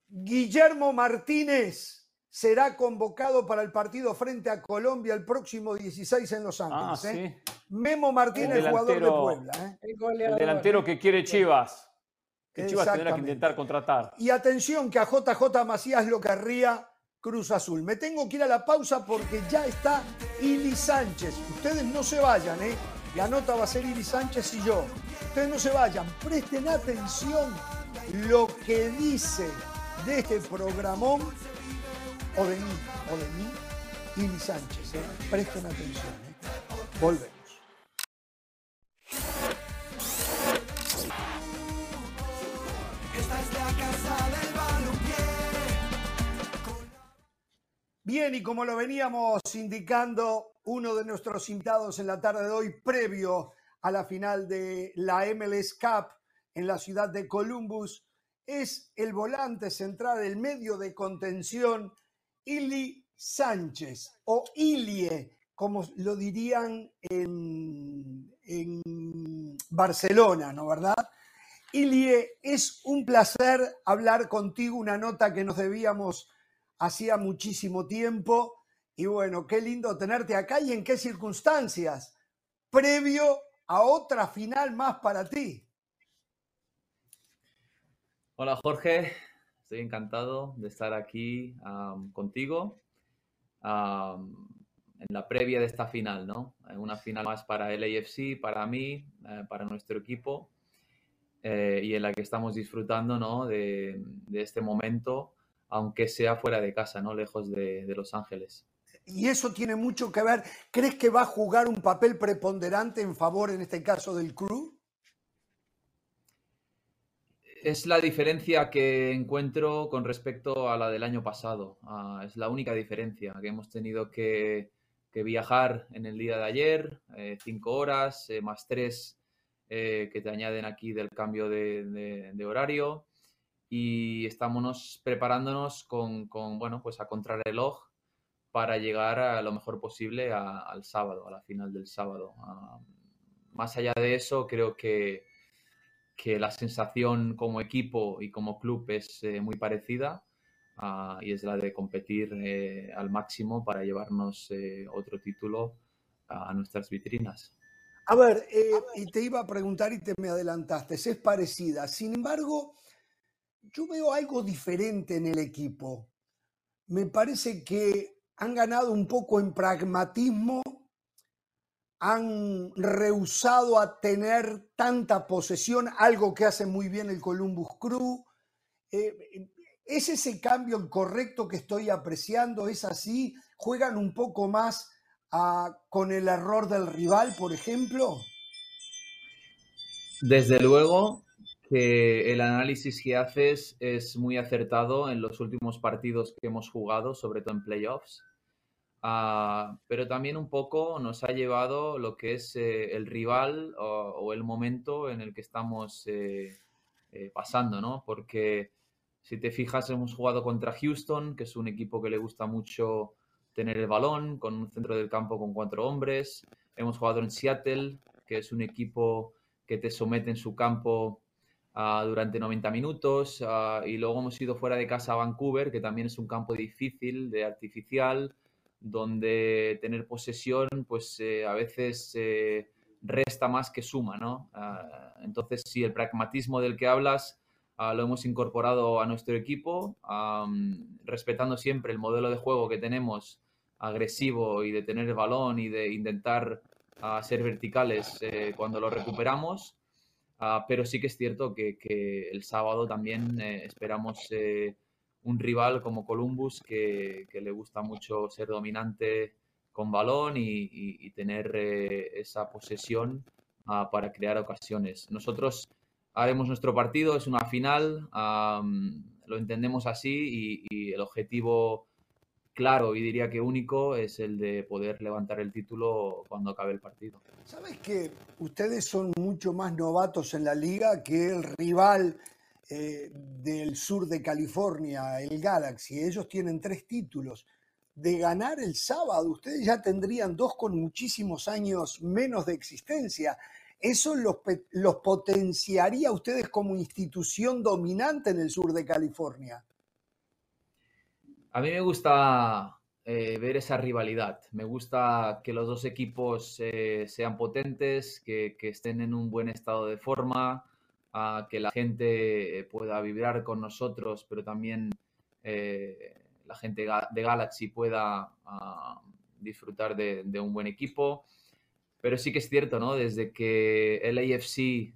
[SPEAKER 2] Guillermo Martínez será convocado para el partido frente a Colombia el próximo 16 en Los
[SPEAKER 3] Ah,
[SPEAKER 2] Ángeles. ¿eh?
[SPEAKER 3] sí.
[SPEAKER 2] Memo Martínez,
[SPEAKER 3] El
[SPEAKER 2] jugador de Puebla. ¿eh?
[SPEAKER 5] El
[SPEAKER 3] delantero que quiere Chivas. Que Chivas tendrá que intentar contratar.
[SPEAKER 2] Y atención que a JJ Macías lo querría Cruz Azul. Me tengo que ir a la pausa porque ya está Ili Sánchez. Ustedes no se vayan, ¿eh? La nota va a ser Ili Sánchez y yo. Ustedes no se vayan, presten atención lo que dice de este programón o de mí, o de mí, Ili Sánchez. ¿eh? Presten atención. ¿eh? Volvemos. Bien, y como lo veníamos indicando, uno de nuestros invitados en la tarde de hoy, previo a la final de la MLS Cup en la ciudad de Columbus, es el volante central, el medio de contención, Ili Sánchez, o Ilie, como lo dirían en, en Barcelona, ¿no verdad? Ilie, es un placer hablar contigo, una nota que nos debíamos hacía muchísimo tiempo. Y bueno, qué lindo tenerte acá y en qué circunstancias, previo a otra final más para ti.
[SPEAKER 7] Hola Jorge, estoy encantado de estar aquí contigo en la previa de esta final, ¿no? Una final más para el AFC, para mí, eh, para nuestro equipo eh, y en la que estamos disfrutando, ¿no? De, de este momento aunque sea fuera de casa, ¿no? Lejos de, Los Ángeles.
[SPEAKER 2] Y eso tiene mucho que ver. ¿Crees que va a jugar un papel preponderante en favor, en este caso, del club?
[SPEAKER 7] Es la diferencia que encuentro con respecto a la del año pasado. Ah, es la única diferencia que hemos tenido que, viajar en el día de ayer, eh, cinco horas, eh, más tres eh, que te añaden aquí del cambio de horario y estamos preparándonos con, con, bueno, pues a contrarreloj para llegar a lo mejor posible al sábado, a la final del sábado. Ah, más allá de eso, creo que, que, la sensación como equipo y como club es eh, muy parecida ah, y es la de competir eh, al máximo para llevarnos eh, otro título a nuestras vitrinas.
[SPEAKER 2] A ver, y te iba a preguntar y te me adelantaste, es parecida. Sin embargo, yo veo algo diferente en el equipo. Me parece que han ganado un poco en pragmatismo, han rehusado a tener tanta posesión, algo que hace muy bien el Columbus Crew. Eh, ¿Es ese cambio correcto que estoy apreciando? ¿Es así? ¿Juegan un poco más ah, con el error del rival, por ejemplo?
[SPEAKER 7] Desde luego, que el análisis que haces es muy acertado en los últimos partidos que hemos jugado, sobre todo en playoffs. Ah, pero también un poco nos ha llevado lo que es eh, el rival o, el momento en el que estamos eh, eh, pasando, ¿no? Porque si te fijas, hemos jugado contra Houston, que es un equipo que le gusta mucho tener el balón, con un centro del campo con cuatro hombres. Hemos jugado en Seattle, que es un equipo que te somete en su campo Ah, durante 90 minutos ah, y luego hemos ido fuera de casa a Vancouver, que también es un campo difícil, de artificial, donde tener posesión pues eh, a veces eh, resta más que suma, ¿no? Ah, entonces, si el pragmatismo del que hablas lo hemos incorporado a nuestro equipo, respetando siempre el modelo de juego que tenemos agresivo y de tener el balón y de intentar ser verticales eh, cuando lo recuperamos. Ah, pero sí que es cierto que, el sábado también esperamos un rival como Columbus que, le gusta mucho ser dominante con balón y, tener eh, esa posesión ah, para crear ocasiones. Nosotros haremos nuestro partido, es una final, lo entendemos así y el objetivo claro y diría que único es el de poder levantar el título cuando acabe el partido.
[SPEAKER 2] ¿Sabes que ustedes son mucho más novatos en la liga que el rival eh, del sur de California, el Galaxy? Ellos tienen tres títulos. De ganar el sábado, ustedes ya tendrían dos con muchísimos años menos de existencia. ¿Eso los, potenciaría a ustedes como institución dominante en el sur de California?
[SPEAKER 7] A mí me gusta eh, ver esa rivalidad. Me gusta que los dos equipos eh, sean potentes, que, estén en un buen estado de forma, que la gente pueda vibrar con nosotros, pero también eh, la gente de Galaxy pueda ah, disfrutar de, un buen equipo. Pero sí que es cierto, ¿no? Desde que el AFC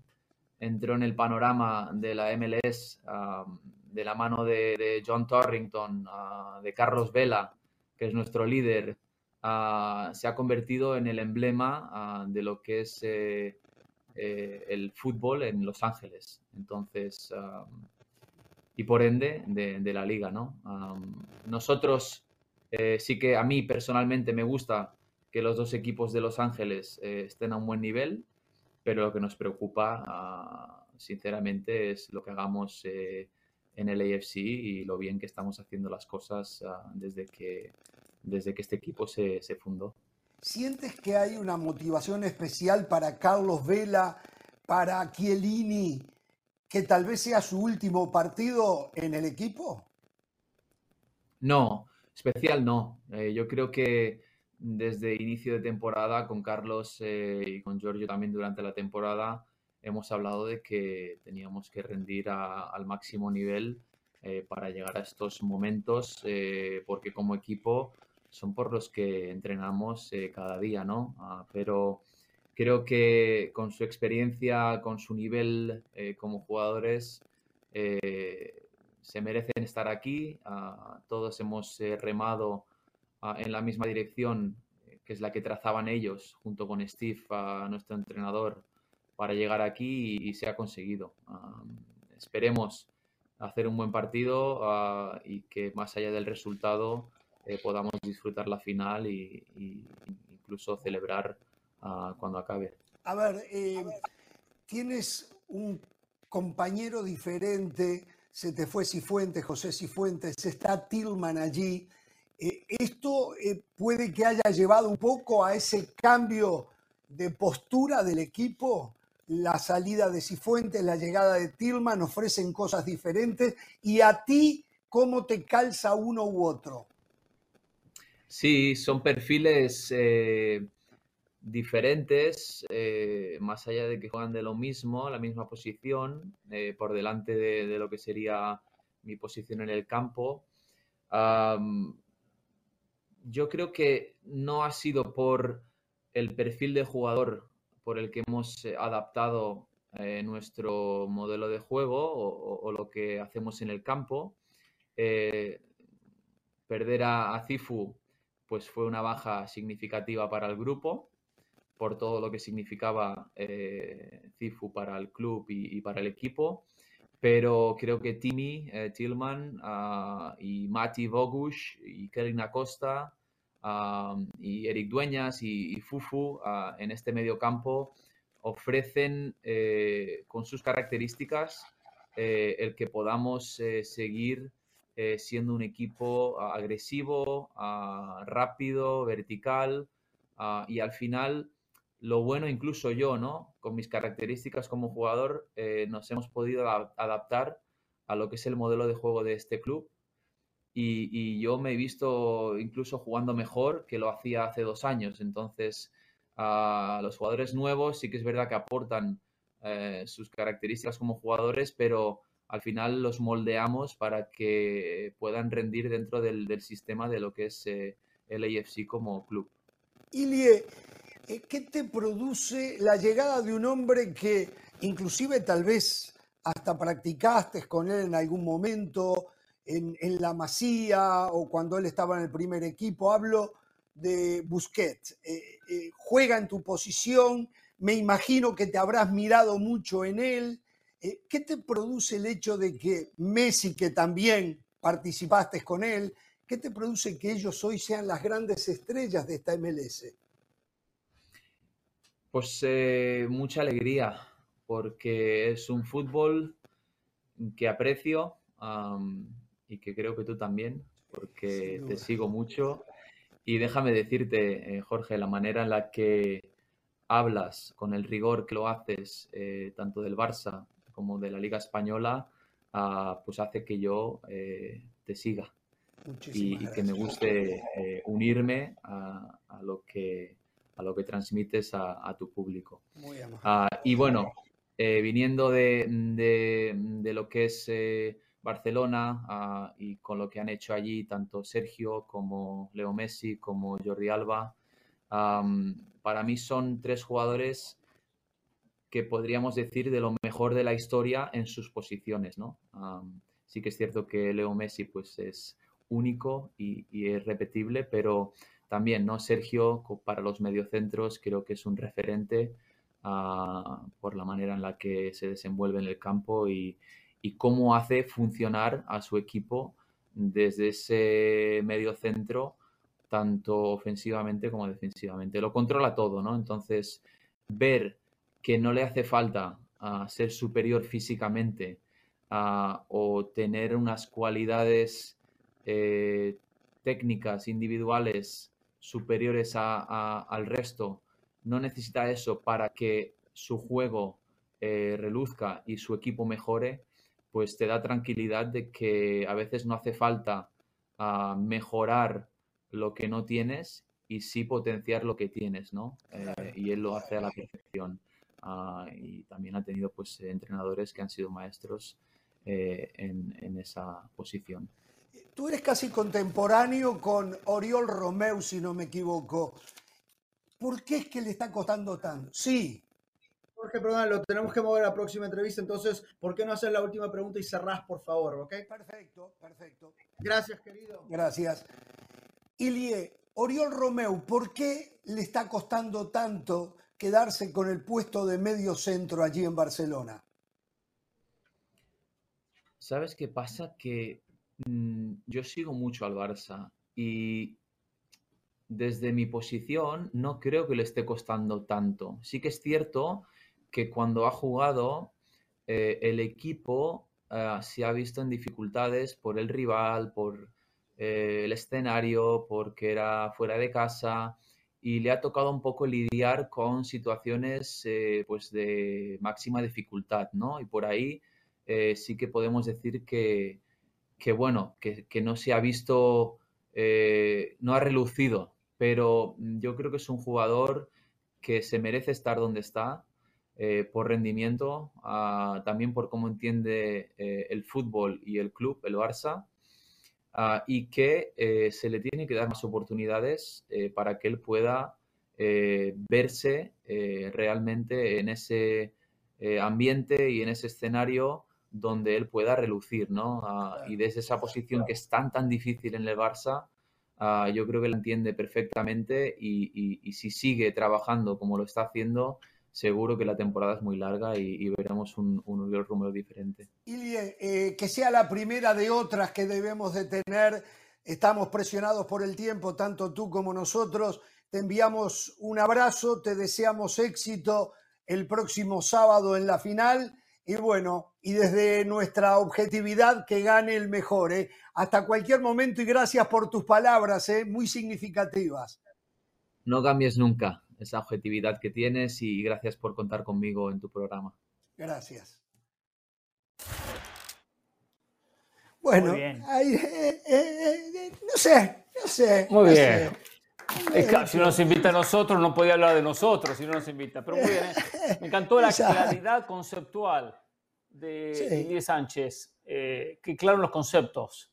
[SPEAKER 7] entró en el panorama de la MLS de la mano de, John Torrington, de Carlos Vela, que es nuestro líder, se ha convertido en el emblema de lo que es eh, eh, el fútbol en Los Ángeles. Entonces, y por ende de, la liga, ¿no? nosotros eh, sí que a mí personalmente me gusta que los dos equipos de Los Ángeles estén a un buen nivel, pero lo que nos preocupa, ah, sinceramente, es lo que hagamos en el AFC y lo bien que estamos haciendo las cosas ah, desde, que, desde que este equipo se, fundó.
[SPEAKER 2] ¿Sientes que hay una motivación especial para Carlos Vela, para Chiellini, que tal vez sea su último partido en el equipo?
[SPEAKER 7] No, especial no. Eh, yo creo que desde inicio de temporada con Carlos eh, y con Giorgio también durante la temporada hemos hablado de que teníamos que rendir al máximo nivel eh, para llegar a estos momentos, porque como equipo son por los que entrenamos eh, cada día, ¿no? Ah, pero creo que con su experiencia, con su nivel como jugadores, se merecen estar aquí. Ah, todos hemos remado ah, en la misma dirección, que es la que trazaban ellos, junto con Steve, nuestro entrenador, para llegar aquí y, se ha conseguido. esperemos hacer un buen partido ah, y que más allá del resultado eh, podamos disfrutar la final y, incluso celebrar ah, cuando acabe.
[SPEAKER 2] A ver, eh, tienes un compañero diferente, se te fue Cifuentes, José Cifuentes, está Tillman allí. Eh, ¿Esto puede que haya llevado un poco a ese cambio de postura del equipo? la salida de Cifuentes, la llegada de Tillman ofrecen cosas diferentes y a ti, ¿cómo te calza uno u otro?
[SPEAKER 7] Sí, son perfiles eh, diferentes, eh, más allá de que juegan de lo mismo, la misma posición, eh, por delante de, lo que sería mi posición en el campo. yo creo que no ha sido por el perfil de jugador por el que hemos adaptado nuestro modelo de juego o, lo que hacemos en el campo. Perder a, Cifu pues fue una baja significativa para el grupo por todo lo que significaba Cifu para el club y, para el equipo. Pero creo que Timmy Tillman ah, y Mati Bogush y Kelly Acosta y Eric Dueñas y, Fufu en este medio campo ofrecen eh, con sus características eh, el que podamos eh, siendo un equipo agresivo, rápido, vertical y al final lo bueno incluso yo, ¿no? Con mis características como jugador nos hemos podido adaptar a lo que es el modelo de juego de este club y, yo me he visto incluso jugando mejor que lo hacía hace dos años. Entonces, los jugadores nuevos sí que es verdad que aportan eh, sus características como jugadores, pero al final los moldeamos para que puedan rendir dentro del, sistema de lo que es eh, el AFC como club.
[SPEAKER 2] Ilie, eh, ¿qué te produce la llegada de un hombre que inclusive tal vez hasta practicaste con él en algún momento, en, la Masía o cuando él estaba en el primer equipo. Hablo de Busquets. Eh, eh, juega en tu posición, me imagino que te habrás mirado mucho en él. Eh, ¿Qué te produce el hecho de que Messi, que también participaste con él, qué te produce que ellos hoy sean las grandes estrellas de esta MLS?
[SPEAKER 7] Pues mucha alegría, porque es un fútbol que aprecio y que creo que tú también, porque te sigo mucho. Y déjame decirte, eh, Jorge, la manera en la que hablas, con el rigor que lo haces, eh, tanto del Barça como de la Liga Española, ah, pues hace que yo eh, te siga y, que me guste unirme a, lo que, a lo que transmites a, tu público. Ah, y bueno, viniendo de, de, de, lo que es Barcelona y con lo que han hecho allí tanto Sergio como Leo Messi como Jordi Alba. para mí son tres jugadores que podríamos decir de lo mejor de la historia en sus posiciones, ¿no? sí que es cierto que Leo Messi pues es único y, y es repetible, pero también, ¿no? Sergio, para los mediocentros, creo que es un referente uh, por la manera en la que se desenvuelve en el campo y, y, cómo hace funcionar a su equipo desde ese mediocentro, tanto ofensivamente como defensivamente. Lo controla todo, ¿no? Entonces, ver que no le hace falta uh, ser superior físicamente uh, o tener unas cualidades eh, técnicas individuales superiores a, al resto, no necesita eso para que su juego eh, reluzca y su equipo mejore, pues te da tranquilidad de que a veces no hace falta uh, mejorar lo que no tienes y sí potenciar lo que tienes, ¿no? Eh, y él lo hace a la perfección. Uh, y también ha tenido pues entrenadores que han sido maestros eh, en, en esa posición.
[SPEAKER 2] Tú eres casi contemporáneo con Oriol Romeu, si no me equivoco. ¿Por qué es que le está costando tanto? Sí.
[SPEAKER 8] Jorge, perdón, lo tenemos que mover a la próxima entrevista, entonces, ¿por qué no hacer la última pregunta y cerrás, por favor, ok?
[SPEAKER 2] Perfecto, perfecto.
[SPEAKER 8] Gracias, querido.
[SPEAKER 2] Gracias. Ilie, Oriol Romeu, ¿por qué le está costando tanto quedarse con el puesto de medio centro allí en Barcelona?
[SPEAKER 7] ¿Sabes qué pasa? Que Mm, yo sigo mucho al Barça y desde mi posición no creo que le esté costando tanto. Sí que es cierto que cuando ha jugado eh, el equipo uh, se ha visto en dificultades por el rival, por eh, el escenario, porque era fuera de casa y le ha tocado un poco lidiar con situaciones eh, pues de máxima dificultad, ¿no? Y por ahí sí que podemos decir que, que bueno, que, que, no se ha visto, eh, no ha relucido, pero yo creo que es un jugador que se merece estar donde está eh, por rendimiento, uh, también por cómo entiende eh, el fútbol y el club, el Barça, uh, y que eh, se le tiene que dar más oportunidades eh, para que él pueda eh, verse realmente en ese ambiente y en ese escenario donde él pueda relucir, ¿no? Uh, y desde esa posición que es tan, tan difícil en el Barça, uh, yo creo que la entiende perfectamente y, y, y, si sigue trabajando como lo está haciendo, seguro que la temporada es muy larga y, y veremos un, un Romero diferente.
[SPEAKER 2] Ilie, eh, que sea la primera de otras que debemos de tener. Estamos presionados por el tiempo, tanto tú como nosotros. Te enviamos un abrazo, te deseamos éxito el próximo sábado en la final y bueno, y desde nuestra objetividad que gane el mejor, ¿eh? hasta cualquier momento y gracias por tus palabras, ¿eh? muy significativas.
[SPEAKER 7] No cambies nunca esa objetividad que tienes y gracias por contar conmigo en tu programa.
[SPEAKER 2] Gracias. Bueno, ahí, eh, eh, no sé, no sé.
[SPEAKER 3] Muy
[SPEAKER 2] no
[SPEAKER 3] bien.
[SPEAKER 2] sé.
[SPEAKER 3] Es que si nos invita a nosotros, no podía hablar de nosotros si no nos invita. Pero muy bien, ¿eh? me encantó la claridad conceptual de sí. Sánchez. Eh, que claro los conceptos.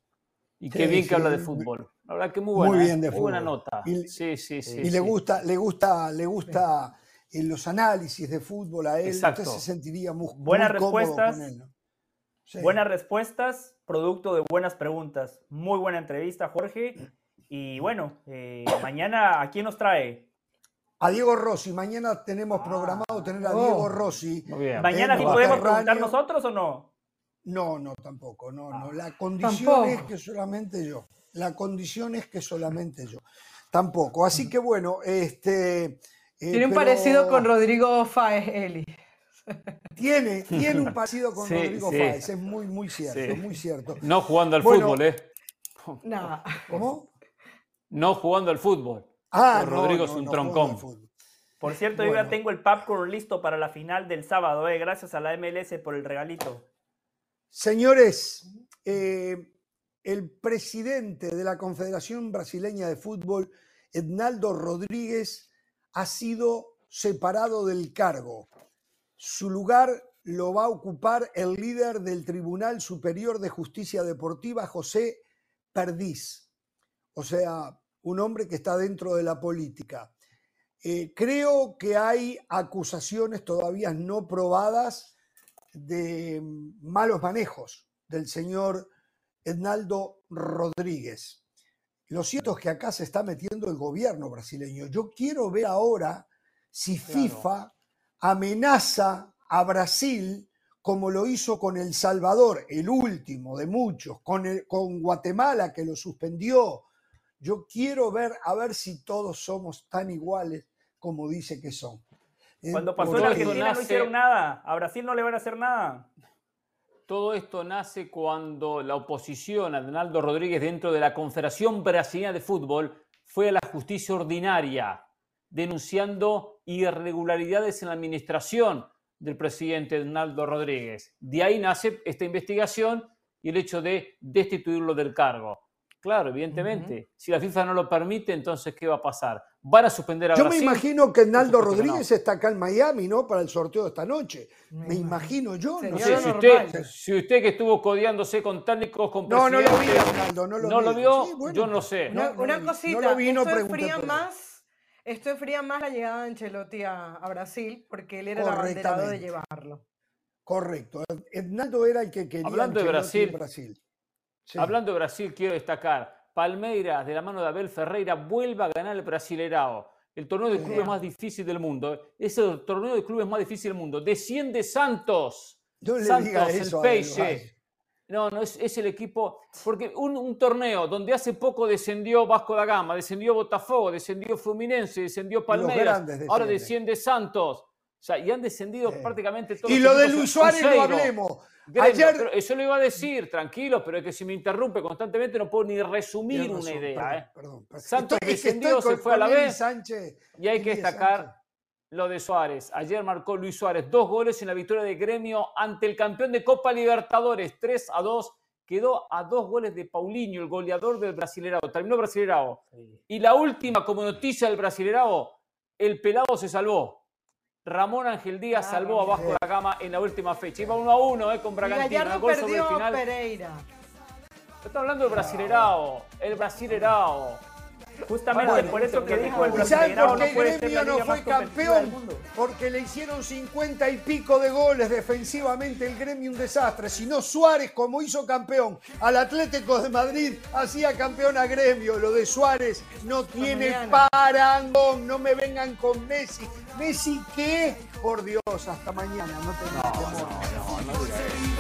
[SPEAKER 3] Y qué sí, bien que habla de fútbol. La verdad que muy buena,
[SPEAKER 2] muy bien de
[SPEAKER 3] muy
[SPEAKER 2] fútbol.
[SPEAKER 3] buena nota.
[SPEAKER 2] Y,
[SPEAKER 3] sí, sí, sí.
[SPEAKER 2] Y le gusta, le gusta, le gusta en los análisis de fútbol a él.
[SPEAKER 3] Exacto.
[SPEAKER 2] Usted se sentiría muy,
[SPEAKER 4] Buenas
[SPEAKER 2] muy
[SPEAKER 4] respuestas.
[SPEAKER 2] con él, ¿no?
[SPEAKER 4] Buenas respuestas, producto de buenas preguntas. Muy buena entrevista, Jorge. Y bueno, eh, mañana, ¿a quién nos trae?
[SPEAKER 2] A Diego Rossi. Mañana tenemos
[SPEAKER 4] Ah.
[SPEAKER 2] programado tener a Diego Rossi.
[SPEAKER 3] Muy bien.
[SPEAKER 4] ¿Mañana sí podemos preguntar nosotros o no?
[SPEAKER 2] No, no, tampoco. No,
[SPEAKER 4] Ah.
[SPEAKER 2] no. La condición
[SPEAKER 5] Tampoco.
[SPEAKER 2] es que solamente yo. La condición es que solamente yo. Tampoco. Así que bueno, este. eh,
[SPEAKER 5] Tiene un
[SPEAKER 2] pero
[SPEAKER 5] parecido con Rodrigo Fáez, Eli.
[SPEAKER 2] Tiene, tiene un parecido con
[SPEAKER 3] Sí,
[SPEAKER 2] Rodrigo
[SPEAKER 3] sí.
[SPEAKER 2] Fáez. Es muy, muy cierto,
[SPEAKER 3] Sí.
[SPEAKER 2] muy cierto.
[SPEAKER 3] No jugando al
[SPEAKER 2] Bueno.
[SPEAKER 3] fútbol, ¿eh?
[SPEAKER 5] No.
[SPEAKER 2] ¿Cómo?
[SPEAKER 3] No jugando al fútbol.
[SPEAKER 2] Ah,
[SPEAKER 3] Pero Rodrigo es un
[SPEAKER 2] jugando
[SPEAKER 3] troncón.
[SPEAKER 4] Por cierto, yo ya tengo el popcorn listo para la final del sábado, eh, gracias a la MLS por el regalito.
[SPEAKER 2] Señores, eh, el presidente de la Confederación Brasileña de Fútbol, Ednaldo Rodríguez, ha sido separado del cargo. Su lugar lo va a ocupar el líder del Tribunal Superior de Justicia Deportiva, José Perdiz. O sea, un hombre que está dentro de la política. Eh, creo que hay acusaciones todavía no probadas de malos manejos del señor Ednaldo Rodríguez. Lo cierto es que acá se está metiendo el gobierno brasileño. Yo quiero ver ahora si FIFA amenaza a Brasil como lo hizo con El Salvador, el último de muchos, con, con Guatemala que lo suspendió. Yo quiero ver a ver si todos somos tan iguales como dice que son.
[SPEAKER 4] Cuando pasó en Argentina no hicieron nada. A Brasil no le van a hacer nada.
[SPEAKER 3] Todo esto nace cuando la oposición a Donaldo Rodríguez dentro de la Confederación Brasileña de Fútbol fue a la justicia ordinaria denunciando irregularidades en la administración del presidente Donaldo Rodríguez. De ahí nace esta investigación y el hecho de destituirlo del cargo. Claro, evidentemente. Si la FIFA no lo permite, entonces, ¿qué va a pasar? Van a suspender a
[SPEAKER 2] Yo me imagino que Naldo Rodríguez está acá en Miami, ¿no? Para el sorteo de esta noche. Me, imagino yo.
[SPEAKER 3] No sé, si usted, si usted que estuvo codeándose con técnicos, con
[SPEAKER 2] No, no lo vi, no lo
[SPEAKER 3] ¿No lo vio? yo no sé.
[SPEAKER 5] una cosita, no lo vi, no esto enfría más, esto enfría más la llegada de Ancelotti a, Brasil, porque él era el abanderado de llevarlo.
[SPEAKER 2] Correcto. Ednaldo era el que quería
[SPEAKER 3] Hablando de Brasil, Brasil. Hablando de Brasil, quiero destacar, Palmeiras, de la mano de Abel Ferreira, vuelve a ganar el Brasileirao, el torneo de clubes más difícil del mundo. Es el torneo de clubes más difícil del mundo. Desciende Santos.
[SPEAKER 2] Yo le
[SPEAKER 3] Santos,
[SPEAKER 2] diga eso
[SPEAKER 3] el Peixe. No, no, es, el equipo. Porque un, torneo donde hace poco descendió Vasco da Gama, descendió Botafogo, descendió Fluminense, descendió Palmeiras, ahora desciende Santos. O sea, y han descendido prácticamente todos.
[SPEAKER 2] Y lo de Luis Suárez no hablemos.
[SPEAKER 3] Ayer... eso lo iba a decir, tranquilo, pero es que si me interrumpe constantemente no puedo ni resumir una idea.
[SPEAKER 2] Perdón,
[SPEAKER 3] ¿eh? Santos descendió, se fue a la vez. y hay que destacar lo de Suárez. Ayer marcó Luis Suárez dos goles en la victoria de Gremio ante el campeón de Copa Libertadores, 3 a 2. Quedó a dos goles de Paulinho, el goleador del Brasilerao. Terminó Brasilerao. Y la última, como noticia del Brasilerao, el pelado se salvó. Ramón Ángel Díaz salvó a Vasco la Gama en la última fecha. Iba 1 a 1 eh, con Bragantino.
[SPEAKER 5] Gol sobre el final. Pereira.
[SPEAKER 3] Está hablando del Brasilerao. El Brasilerao.
[SPEAKER 4] Justamente por eso que dijo el Brasileirao
[SPEAKER 2] no puede Gremio no fue campeón? Porque le hicieron 50 y pico de goles defensivamente el Gremio un desastre. Si no Suárez como hizo campeón al Atlético de Madrid hacía campeón a Gremio. Lo de Suárez no tiene parangón. No me vengan con Messi. Messi qué? Por Dios, hasta mañana. No tengo temor.